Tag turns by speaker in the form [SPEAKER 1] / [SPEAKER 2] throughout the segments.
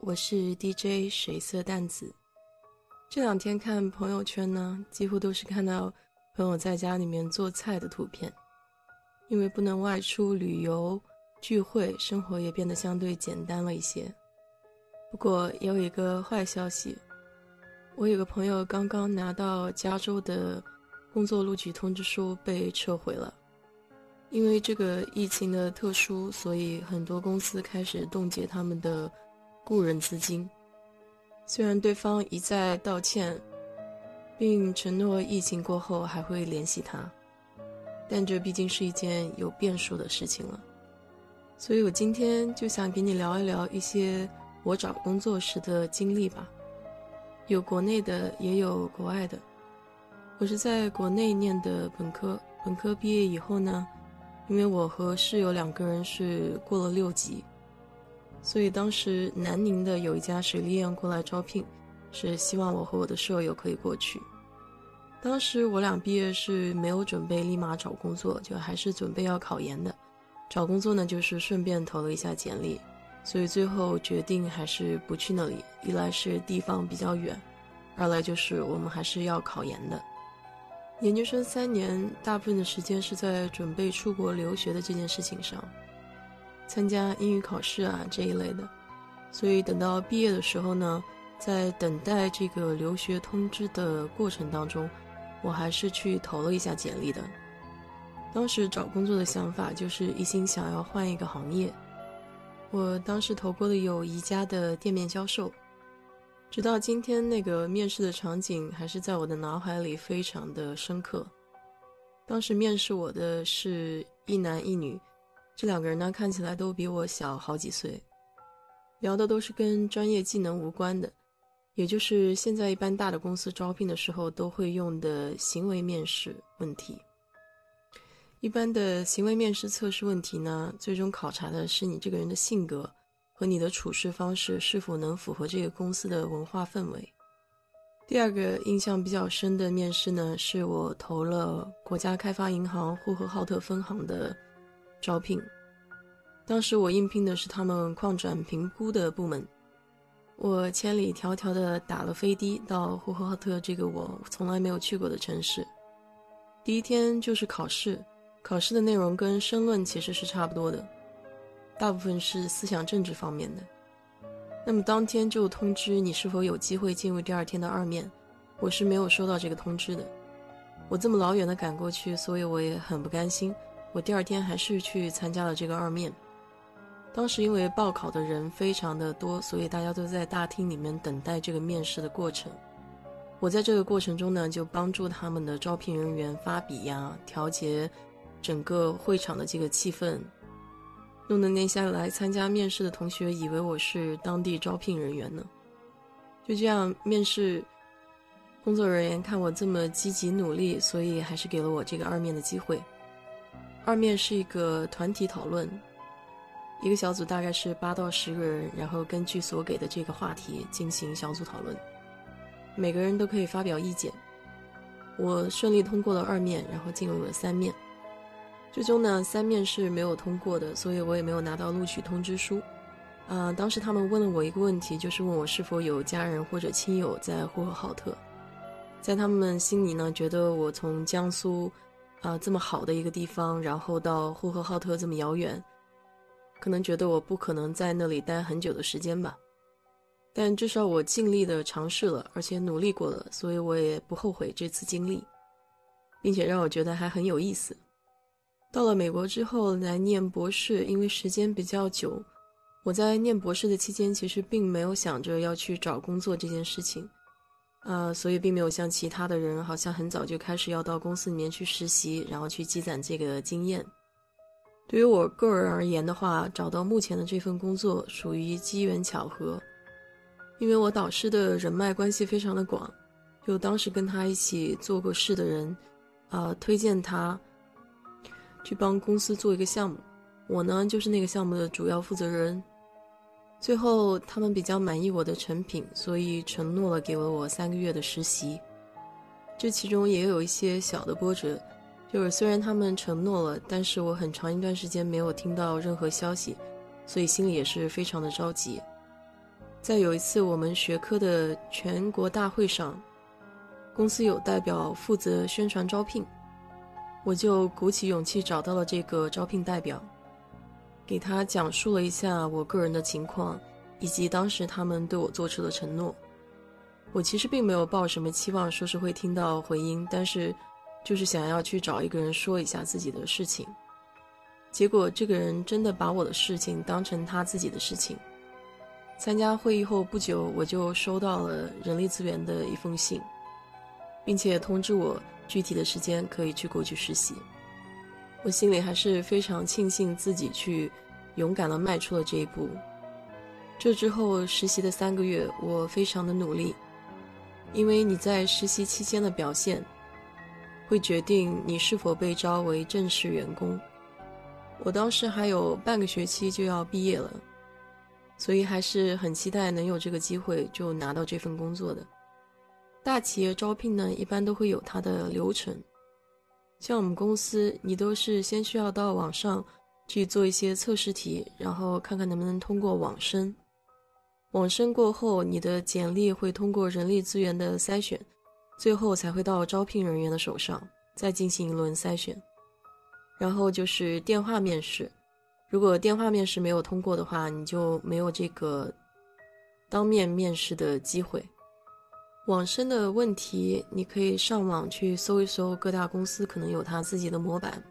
[SPEAKER 1] 我是 DJ 水色淡紫。这两天看朋友圈呢，几乎都是看到朋友在家里面做菜的图片。因为不能外出旅游、聚会，生活也变得相对简单了一些。不过也有一个坏消息，我有个朋友刚刚拿到加州的工作录取通知书被撤回了。因为这个疫情的特殊，所以很多公司开始冻结他们的雇人资金。虽然对方一再道歉，并承诺疫情过后还会联系他，但这毕竟是一件有变数的事情了。所以我今天就想给你聊一聊一些我找工作时的经历吧，有国内的，也有国外的。我是在国内念的本科，本科毕业以后呢。因为我和室友两个人是过了六级，所以当时南宁的有一家水利院过来招聘，是希望我和我的舍友可以过去。当时我俩毕业是没有准备立马找工作，就还是准备要考研的。找工作呢，就是顺便投了一下简历，所以最后决定还是不去那里。一来是地方比较远，二来就是我们还是要考研的。研究生三年，大部分的时间是在准备出国留学的这件事情上，参加英语考试啊这一类的。所以等到毕业的时候呢，在等待这个留学通知的过程当中，我还是去投了一下简历的。当时找工作的想法就是一心想要换一个行业。我当时投过的有宜家的店面销售。直到今天，那个面试的场景还是在我的脑海里非常的深刻。当时面试我的是一男一女，这两个人呢看起来都比我小好几岁，聊的都是跟专业技能无关的，也就是现在一般大的公司招聘的时候都会用的行为面试问题。一般的行为面试测试问题呢，最终考察的是你这个人的性格。和你的处事方式是否能符合这个公司的文化氛围？第二个印象比较深的面试呢，是我投了国家开发银行呼和浩特分行的招聘。当时我应聘的是他们矿转评估的部门。我千里迢迢的打了飞的到呼和浩特这个我从来没有去过的城市。第一天就是考试，考试的内容跟申论其实是差不多的。大部分是思想政治方面的，那么当天就通知你是否有机会进入第二天的二面，我是没有收到这个通知的。我这么老远的赶过去，所以我也很不甘心。我第二天还是去参加了这个二面。当时因为报考的人非常的多，所以大家都在大厅里面等待这个面试的过程。我在这个过程中呢，就帮助他们的招聘人员发笔呀，调节整个会场的这个气氛。弄得那些来参加面试的同学以为我是当地招聘人员呢。就这样，面试工作人员看我这么积极努力，所以还是给了我这个二面的机会。二面是一个团体讨论，一个小组大概是八到十个人，然后根据所给的这个话题进行小组讨论，每个人都可以发表意见。我顺利通过了二面，然后进入了三面。最终呢，三面是没有通过的，所以我也没有拿到录取通知书。啊，当时他们问了我一个问题，就是问我是否有家人或者亲友在呼和浩特。在他们心里呢，觉得我从江苏，啊这么好的一个地方，然后到呼和浩特这么遥远，可能觉得我不可能在那里待很久的时间吧。但至少我尽力的尝试了，而且努力过了，所以我也不后悔这次经历，并且让我觉得还很有意思。到了美国之后来念博士，因为时间比较久，我在念博士的期间其实并没有想着要去找工作这件事情，啊，所以并没有像其他的人，好像很早就开始要到公司里面去实习，然后去积攒这个经验。对于我个人而言的话，找到目前的这份工作属于机缘巧合，因为我导师的人脉关系非常的广，就当时跟他一起做过事的人，啊，推荐他去帮公司做一个项目，我呢就是那个项目的主要负责人。最后他们比较满意我的成品，所以承诺了给了我三个月的实习。这其中也有一些小的波折，就是虽然他们承诺了，但是我很长一段时间没有听到任何消息，所以心里也是非常的着急。在有一次我们学科的全国大会上，公司有代表负责宣传招聘，我就鼓起勇气找到了这个招聘代表，给他讲述了一下我个人的情况，以及当时他们对我做出的承诺。我其实并没有抱什么期望，说是会听到回音，但是就是想要去找一个人说一下自己的事情。结果这个人真的把我的事情当成他自己的事情。参加会议后不久，我就收到了人力资源的一封信，并且通知我具体的时间可以去过去实习。我心里还是非常庆幸自己去勇敢地迈出了这一步。这之后实习的三个月，我非常的努力。因为你在实习期间的表现，会决定你是否被招为正式员工。我当时还有半个学期就要毕业了，所以还是很期待能有这个机会就拿到这份工作的。大企业招聘呢，一般都会有它的流程，像我们公司，你都是先需要到网上去做一些测试题，然后看看能不能通过网申。网申过后，你的简历会通过人力资源的筛选，最后才会到招聘人员的手上，再进行一轮筛选。然后就是电话面试，如果电话面试没有通过的话，你就没有这个当面面试的机会。网申的问题，你可以上网去搜一搜，各大公司可能有他自己的模板。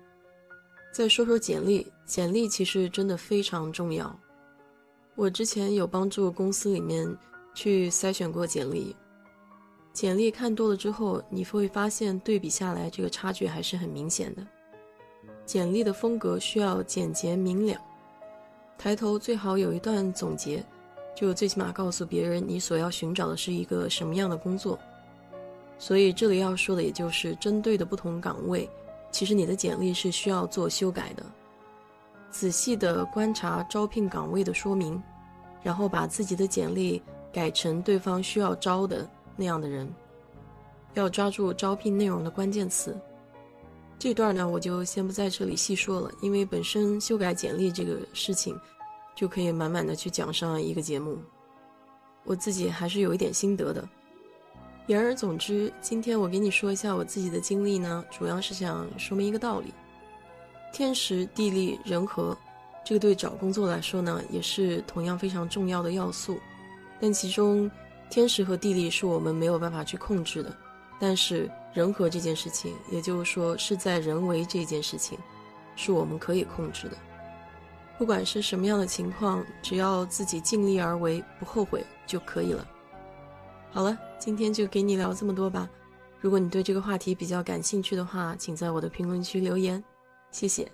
[SPEAKER 1] 再说说简历，简历其实真的非常重要。我之前有帮助公司里面去筛选过简历，简历看多了之后，你会发现对比下来，这个差距还是很明显的。简历的风格需要简洁明了，抬头最好有一段总结，就最起码告诉别人你所要寻找的是一个什么样的工作。所以这里要说的，也就是针对的不同岗位，其实你的简历是需要做修改的。仔细的观察招聘岗位的说明，然后把自己的简历改成对方需要招的那样的人，要抓住招聘内容的关键词。这段呢，我就先不在这里细说了，因为本身修改简历这个事情，就可以满满的去讲上一个节目。我自己还是有一点心得的。言而总之，今天我给你说一下我自己的经历呢，主要是想说明一个道理。天时地利人和，这个对找工作来说呢，也是同样非常重要的要素。但其中，天时和地利是我们没有办法去控制的，但是人和这件事情，也就是说是在人为这件事情，是我们可以控制的。不管是什么样的情况，只要自己尽力而为，不后悔就可以了。好了，今天就给你聊这么多吧。如果你对这个话题比较感兴趣的话，请在我的评论区留言。谢谢。